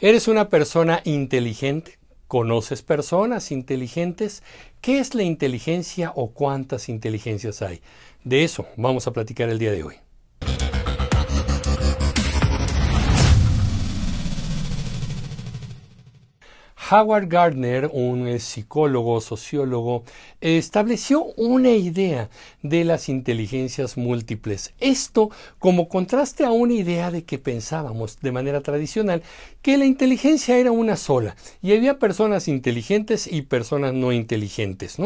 ¿Eres una persona inteligente? ¿Conoces personas inteligentes? ¿Qué es la inteligencia o cuántas inteligencias hay? De eso vamos a platicar el día de hoy. Howard Gardner, un eh, psicólogo, sociólogo, estableció una idea de las inteligencias múltiples. Esto como contraste a una idea de que pensábamos de manera tradicional que la inteligencia era una sola y había personas inteligentes y personas no inteligentes.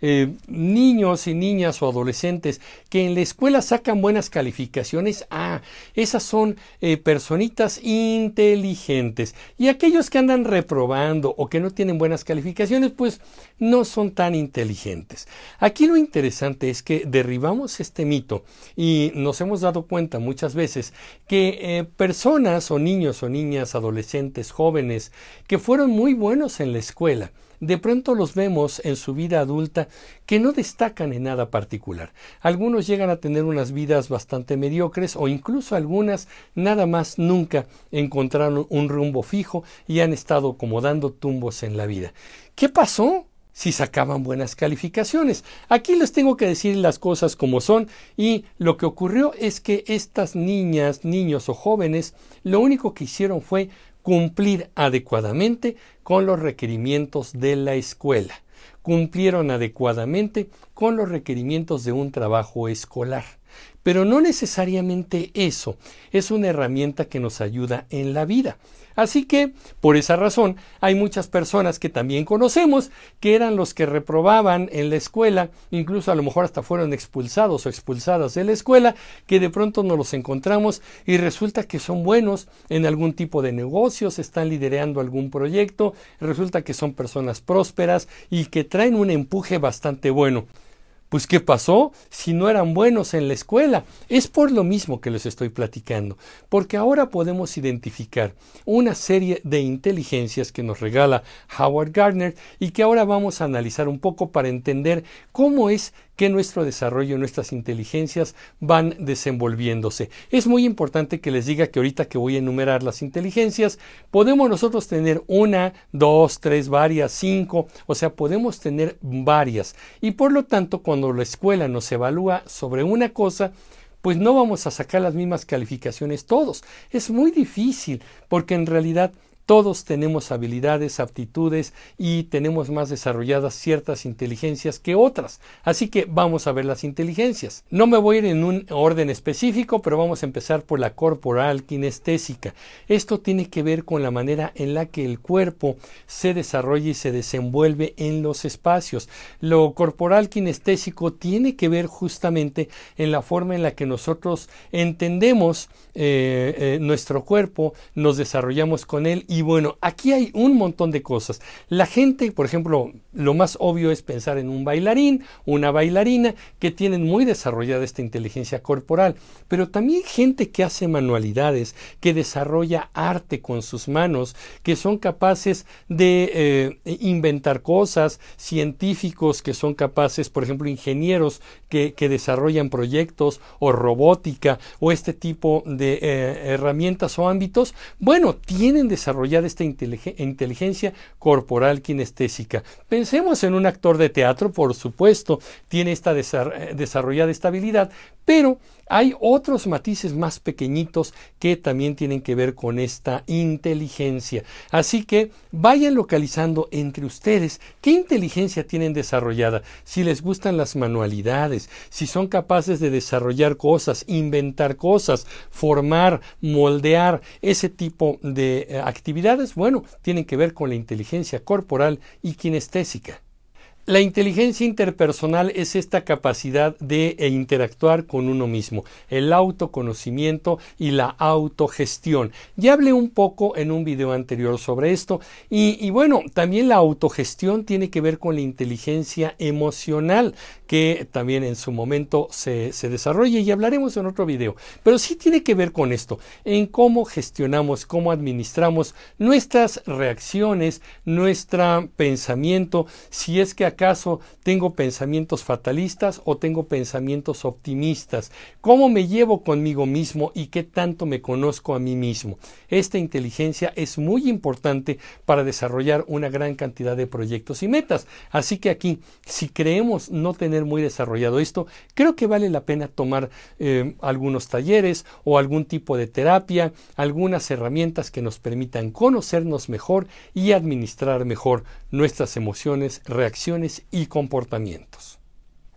Eh, niños y niñas o adolescentes que en la escuela sacan buenas calificaciones, ah, esas son eh, personitas inteligentes y aquellos que andan reprobando o que no tienen buenas calificaciones, pues no son tan inteligentes. Aquí lo interesante es que derribamos este mito y nos hemos dado cuenta muchas veces que eh, personas o niños o niñas, adolescentes, jóvenes, que fueron muy buenos en la escuela, de pronto los vemos en su vida adulta que no destacan en nada particular. Algunos llegan a tener unas vidas bastante mediocres o incluso algunas nada más nunca encontraron un rumbo fijo y han estado como dando tumbos en la vida. ¿Qué pasó? si sacaban buenas calificaciones. Aquí les tengo que decir las cosas como son y lo que ocurrió es que estas niñas, niños o jóvenes lo único que hicieron fue cumplir adecuadamente con los requerimientos de la escuela, cumplieron adecuadamente con los requerimientos de un trabajo escolar. Pero no necesariamente eso es una herramienta que nos ayuda en la vida. Así que, por esa razón, hay muchas personas que también conocemos que eran los que reprobaban en la escuela, incluso a lo mejor hasta fueron expulsados o expulsadas de la escuela, que de pronto nos los encontramos y resulta que son buenos en algún tipo de negocios, están liderando algún proyecto, resulta que son personas prósperas y que traen un empuje bastante bueno. Pues ¿qué pasó si no eran buenos en la escuela? Es por lo mismo que les estoy platicando, porque ahora podemos identificar una serie de inteligencias que nos regala Howard Gardner y que ahora vamos a analizar un poco para entender cómo es que nuestro desarrollo, nuestras inteligencias van desenvolviéndose. Es muy importante que les diga que ahorita que voy a enumerar las inteligencias, podemos nosotros tener una, dos, tres, varias, cinco, o sea, podemos tener varias. Y por lo tanto, cuando la escuela nos evalúa sobre una cosa, pues no vamos a sacar las mismas calificaciones todos. Es muy difícil porque en realidad todos tenemos habilidades, aptitudes y tenemos más desarrolladas ciertas inteligencias que otras. Así que vamos a ver las inteligencias. No me voy a ir en un orden específico, pero vamos a empezar por la corporal kinestésica. Esto tiene que ver con la manera en la que el cuerpo se desarrolla y se desenvuelve en los espacios. Lo corporal kinestésico tiene que ver justamente en la forma en la que nosotros entendemos eh, eh, nuestro cuerpo, nos desarrollamos con él y y bueno, aquí hay un montón de cosas. La gente, por ejemplo, lo más obvio es pensar en un bailarín, una bailarina, que tienen muy desarrollada esta inteligencia corporal, pero también gente que hace manualidades, que desarrolla arte con sus manos, que son capaces de eh, inventar cosas, científicos que son capaces, por ejemplo, ingenieros que, desarrollan proyectos o robótica o este tipo de eh, herramientas o ámbitos, bueno, tienen desarrollado de esta inteligencia corporal kinestésica. Pensemos en un actor de teatro, por supuesto, tiene esta eh, desarrollada estabilidad, pero hay otros matices más pequeñitos que también tienen que ver con esta inteligencia. Así que vayan localizando entre ustedes qué inteligencia tienen desarrollada, si les gustan las manualidades, si son capaces de desarrollar cosas, inventar cosas, formar, moldear, ese tipo de eh, actividades, bueno, tienen que ver con la inteligencia corporal y kinestésica. La inteligencia interpersonal es esta capacidad de eh, interactuar con uno mismo, el autoconocimiento y la autogestión. Ya hablé un poco en un video anterior sobre esto y, bueno, también la autogestión tiene que ver con la inteligencia emocional que también en su momento se, se desarrolla y hablaremos en otro video. Pero sí tiene que ver con esto, en cómo gestionamos, cómo administramos nuestras reacciones, nuestro pensamiento, si es que acaso tengo pensamientos fatalistas o tengo pensamientos optimistas? ¿Cómo me llevo conmigo mismo y qué tanto me conozco a mí mismo? Esta inteligencia es muy importante para desarrollar una gran cantidad de proyectos y metas. Así que aquí, si creemos no tener muy desarrollado esto, creo que vale la pena tomar eh, algunos talleres o algún tipo de terapia, algunas herramientas que nos permitan conocernos mejor y administrar mejor nuestras emociones, reacciones y comportamientos.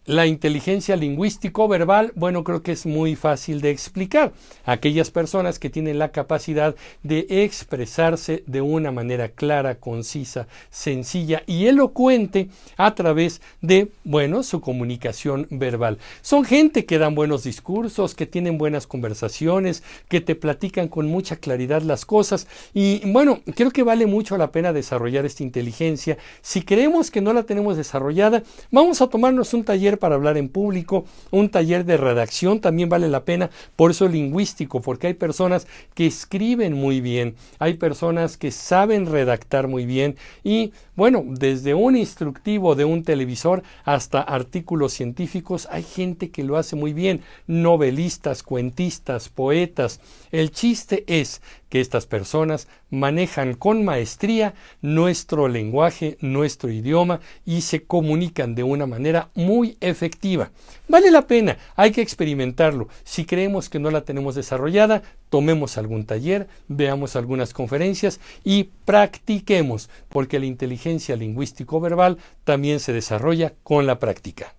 La inteligencia lingüístico-verbal, bueno, creo que es muy fácil de explicar. Aquellas personas que tienen la capacidad de expresarse de una manera clara, concisa, sencilla y elocuente a través de, bueno, su comunicación verbal. Son gente que dan buenos discursos, que tienen buenas conversaciones, que te platican con mucha claridad las cosas y, bueno, creo que vale mucho la pena desarrollar esta inteligencia. Si creemos que no la tenemos desarrollada, vamos a tomarnos un taller para hablar en público, un taller de redacción también vale la pena, por eso lingüístico, porque hay personas que escriben muy bien, hay personas que saben redactar muy bien y bueno, desde un instructivo de un televisor hasta artículos científicos, hay gente que lo hace muy bien, novelistas, cuentistas, poetas. El chiste es que estas personas manejan con maestría nuestro lenguaje, nuestro idioma y se comunican de una manera muy efectiva. Vale la pena, hay que experimentarlo. Si creemos que no la tenemos desarrollada, tomemos algún taller, veamos algunas conferencias y practiquemos, porque la inteligencia lingüístico-verbal también se desarrolla con la práctica.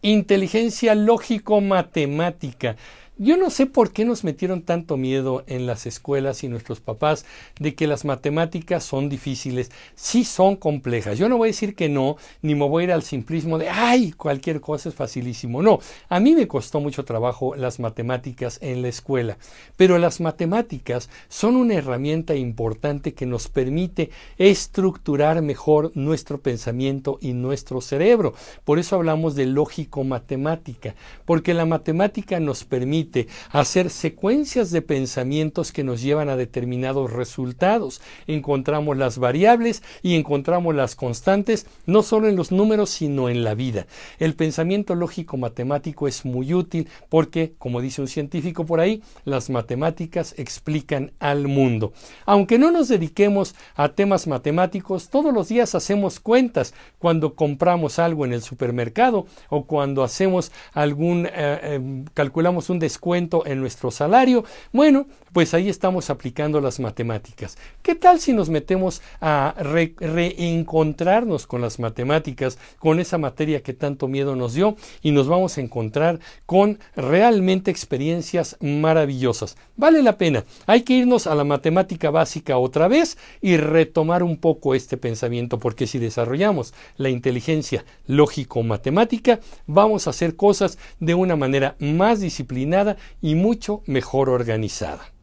Inteligencia lógico-matemática. Yo no sé por qué nos metieron tanto miedo en las escuelas y nuestros papás de que las matemáticas son difíciles. Sí son complejas. Yo no voy a decir que no, ni me voy a ir al simplismo de, ay, cualquier cosa es facilísimo. No, a mí me costó mucho trabajo las matemáticas en la escuela. Pero las matemáticas son una herramienta importante que nos permite estructurar mejor nuestro pensamiento y nuestro cerebro. Por eso hablamos de lógico-matemática, porque la matemática nos hacer secuencias de pensamientos que nos llevan a determinados resultados. Encontramos las variables y encontramos las constantes no solo en los números, sino en la vida. El pensamiento lógico matemático es muy útil porque, como dice un científico por ahí, las matemáticas explican al mundo. Aunque no nos dediquemos a temas matemáticos, todos los días hacemos cuentas cuando compramos algo en el supermercado o cuando hacemos algún, eh, eh, calculamos un descuento en nuestro salario, bueno, pues ahí estamos aplicando las matemáticas. ¿Qué tal si nos metemos a reencontrarnos con las matemáticas, con esa materia que tanto miedo nos dio y nos vamos a encontrar con realmente experiencias maravillosas? Vale la pena. Hay que irnos a la matemática básica otra vez y retomar un poco este pensamiento, porque si desarrollamos la inteligencia lógico-matemática, vamos a hacer cosas de una manera más disciplinada y mucho mejor organizada.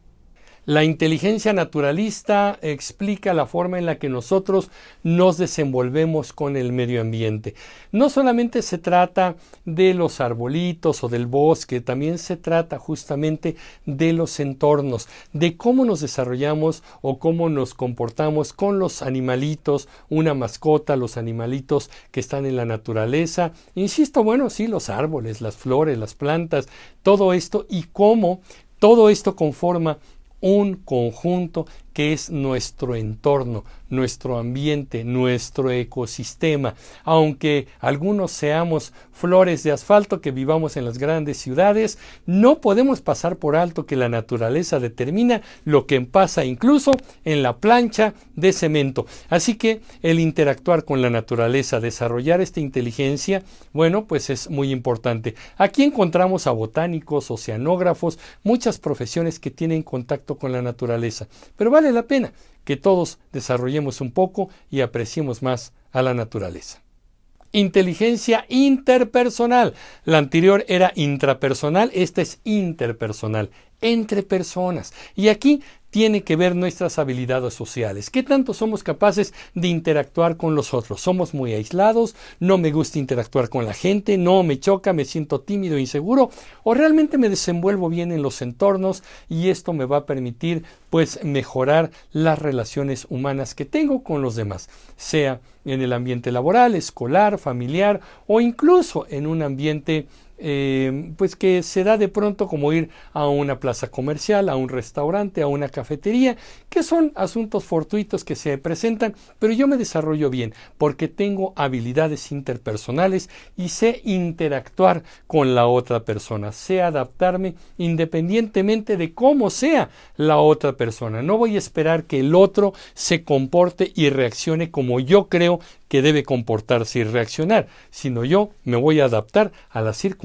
La inteligencia naturalista explica la forma en la que nosotros nos desenvolvemos con el medio ambiente. No solamente se trata de los arbolitos o del bosque, también se trata justamente de los entornos, de cómo nos desarrollamos o cómo nos comportamos con los animalitos, una mascota, los animalitos que están en la naturaleza. Insisto, bueno, sí, los árboles, las flores, las plantas, todo esto y cómo todo esto conforma un conjunto que es nuestro entorno, nuestro ambiente, nuestro ecosistema. Aunque algunos seamos flores de asfalto que vivamos en las grandes ciudades, no podemos pasar por alto que la naturaleza determina lo que pasa incluso en la plancha de cemento. Así que el interactuar con la naturaleza, desarrollar esta inteligencia, bueno, pues es muy importante. Aquí encontramos a botánicos, oceanógrafos, muchas profesiones que tienen contacto con la naturaleza. Pero vale la pena que todos desarrollemos un poco y apreciemos más a la naturaleza. Inteligencia interpersonal. La anterior era intrapersonal, esta es interpersonal, entre personas. Y aquí tiene que ver nuestras habilidades sociales. ¿Qué tanto somos capaces de interactuar con los otros? Somos muy aislados, no me gusta interactuar con la gente, no me choca, me siento tímido, inseguro, o realmente me desenvuelvo bien en los entornos y esto me va a permitir pues mejorar las relaciones humanas que tengo con los demás, sea en el ambiente laboral, escolar, familiar o incluso en un ambiente eh, pues que se da de pronto como ir a una plaza comercial, a un restaurante, a una cafetería, que son asuntos fortuitos que se presentan, pero yo me desarrollo bien porque tengo habilidades interpersonales y sé interactuar con la otra persona, sé adaptarme independientemente de cómo sea la otra persona. No voy a esperar que el otro se comporte y reaccione como yo creo que debe comportarse y reaccionar, sino yo me voy a adaptar a las circunstancias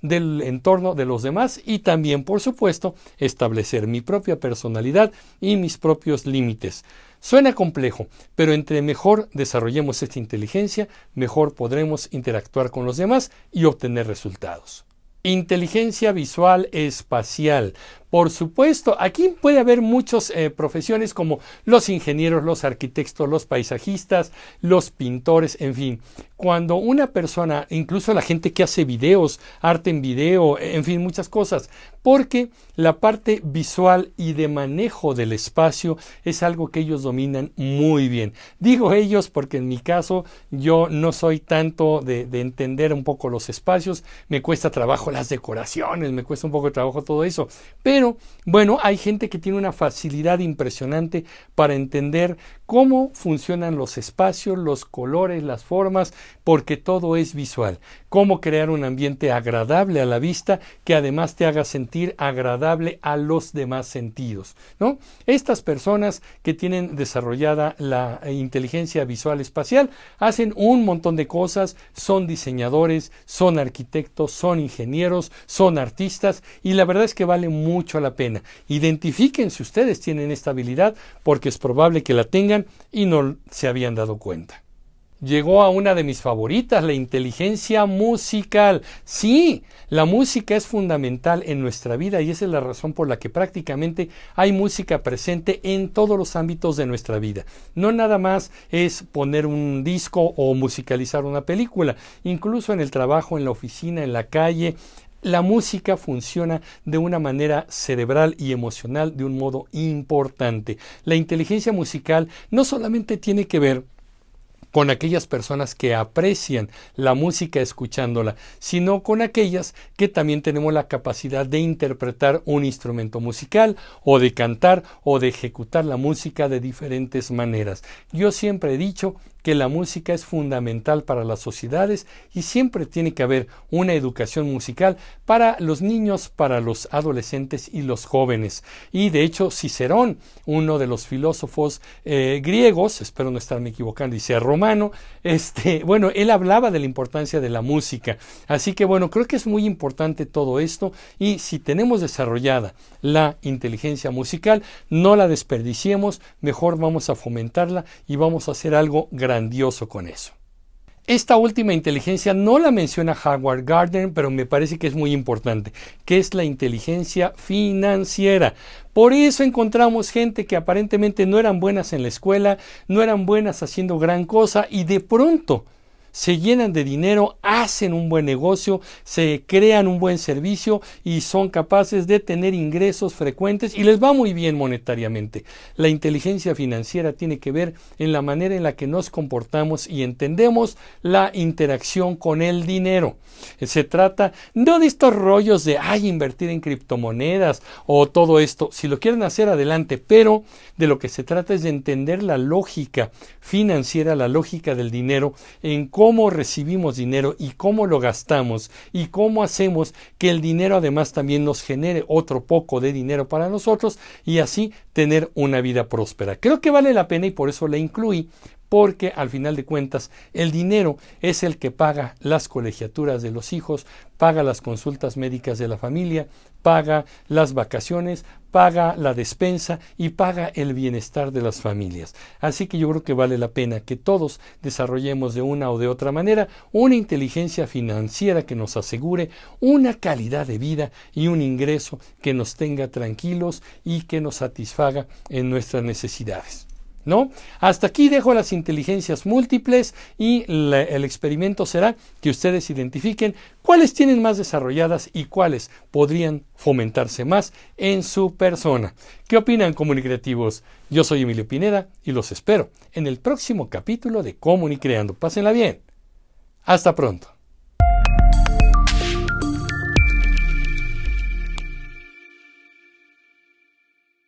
del entorno de los demás y también, por supuesto, establecer mi propia personalidad y mis propios límites. Suena complejo, pero entre mejor desarrollemos esta inteligencia, mejor podremos interactuar con los demás y obtener resultados. Inteligencia visual espacial. Por supuesto, aquí puede haber muchas eh, profesiones como los ingenieros, los arquitectos, los paisajistas, los pintores, en fin. Cuando una persona, incluso la gente que hace videos, arte en video, en fin, muchas cosas, porque la parte visual y de manejo del espacio es algo que ellos dominan muy bien. Digo ellos porque en mi caso yo no soy tanto de, de entender un poco los espacios, me cuesta trabajo las decoraciones, me cuesta un poco de trabajo todo eso, pero pero bueno, hay gente que tiene una facilidad impresionante para entender cómo funcionan los espacios, los colores, las formas, porque todo es visual. Cómo crear un ambiente agradable a la vista que además te haga sentir agradable a los demás sentidos, ¿no? Estas personas que tienen desarrollada la inteligencia visual espacial hacen un montón de cosas, son diseñadores, son arquitectos, son ingenieros, son artistas y la verdad es que vale mucho la pena. Identifiquen si ustedes tienen esta habilidad porque es probable que la tengan y no se habían dado cuenta. Llegó a una de mis favoritas, la inteligencia musical. Sí, la música es fundamental en nuestra vida y esa es la razón por la que prácticamente hay música presente en todos los ámbitos de nuestra vida. No nada más es poner un disco o musicalizar una película, incluso en el trabajo, en la oficina, en la calle, la música funciona de una manera cerebral y emocional de un modo importante. La inteligencia musical no solamente tiene que ver con aquellas personas que aprecian la música escuchándola, sino con aquellas que también tenemos la capacidad de interpretar un instrumento musical o de cantar o de ejecutar la música de diferentes maneras. Yo siempre he dicho que la música es fundamental para las sociedades y siempre tiene que haber una educación musical para los niños, para los adolescentes y los jóvenes. Y de hecho, Cicerón, uno de los filósofos eh, griegos, espero no estarme equivocando, y sea romano, este, bueno, él hablaba de la importancia de la música. Así que bueno, creo que es muy importante todo esto y si tenemos desarrollada la inteligencia musical, no la desperdiciemos, mejor vamos a fomentarla y vamos a hacer algo grande grandioso con eso. Esta última inteligencia no la menciona Howard Gardner, pero me parece que es muy importante, que es la inteligencia financiera. Por eso encontramos gente que aparentemente no eran buenas en la escuela, no eran buenas haciendo gran cosa y de pronto se llenan de dinero, hacen un buen negocio, se crean un buen servicio y son capaces de tener ingresos frecuentes y les va muy bien monetariamente. La inteligencia financiera tiene que ver en la manera en la que nos comportamos y entendemos la interacción con el dinero. Se trata no de estos rollos de ay invertir en criptomonedas o todo esto, si lo quieren hacer adelante, pero de lo que se trata es de entender la lógica financiera, la lógica del dinero en cómo recibimos dinero y cómo lo gastamos y cómo hacemos que el dinero además también nos genere otro poco de dinero para nosotros y así tener una vida próspera. Creo que vale la pena y por eso la incluí porque al final de cuentas el dinero es el que paga las colegiaturas de los hijos, paga las consultas médicas de la familia, paga las vacaciones, paga la despensa y paga el bienestar de las familias. Así que yo creo que vale la pena que todos desarrollemos de una o de otra manera una inteligencia financiera que nos asegure una calidad de vida y un ingreso que nos tenga tranquilos y que nos satisfaga en nuestras necesidades. Hasta aquí dejo las inteligencias múltiples y el experimento será que ustedes identifiquen cuáles tienen más desarrolladas y cuáles podrían fomentarse más en su persona. ¿Qué opinan comunicativos? Yo soy Emilio Pineda y los espero en el próximo capítulo de Comunicreando. Pásenla bien. Hasta pronto.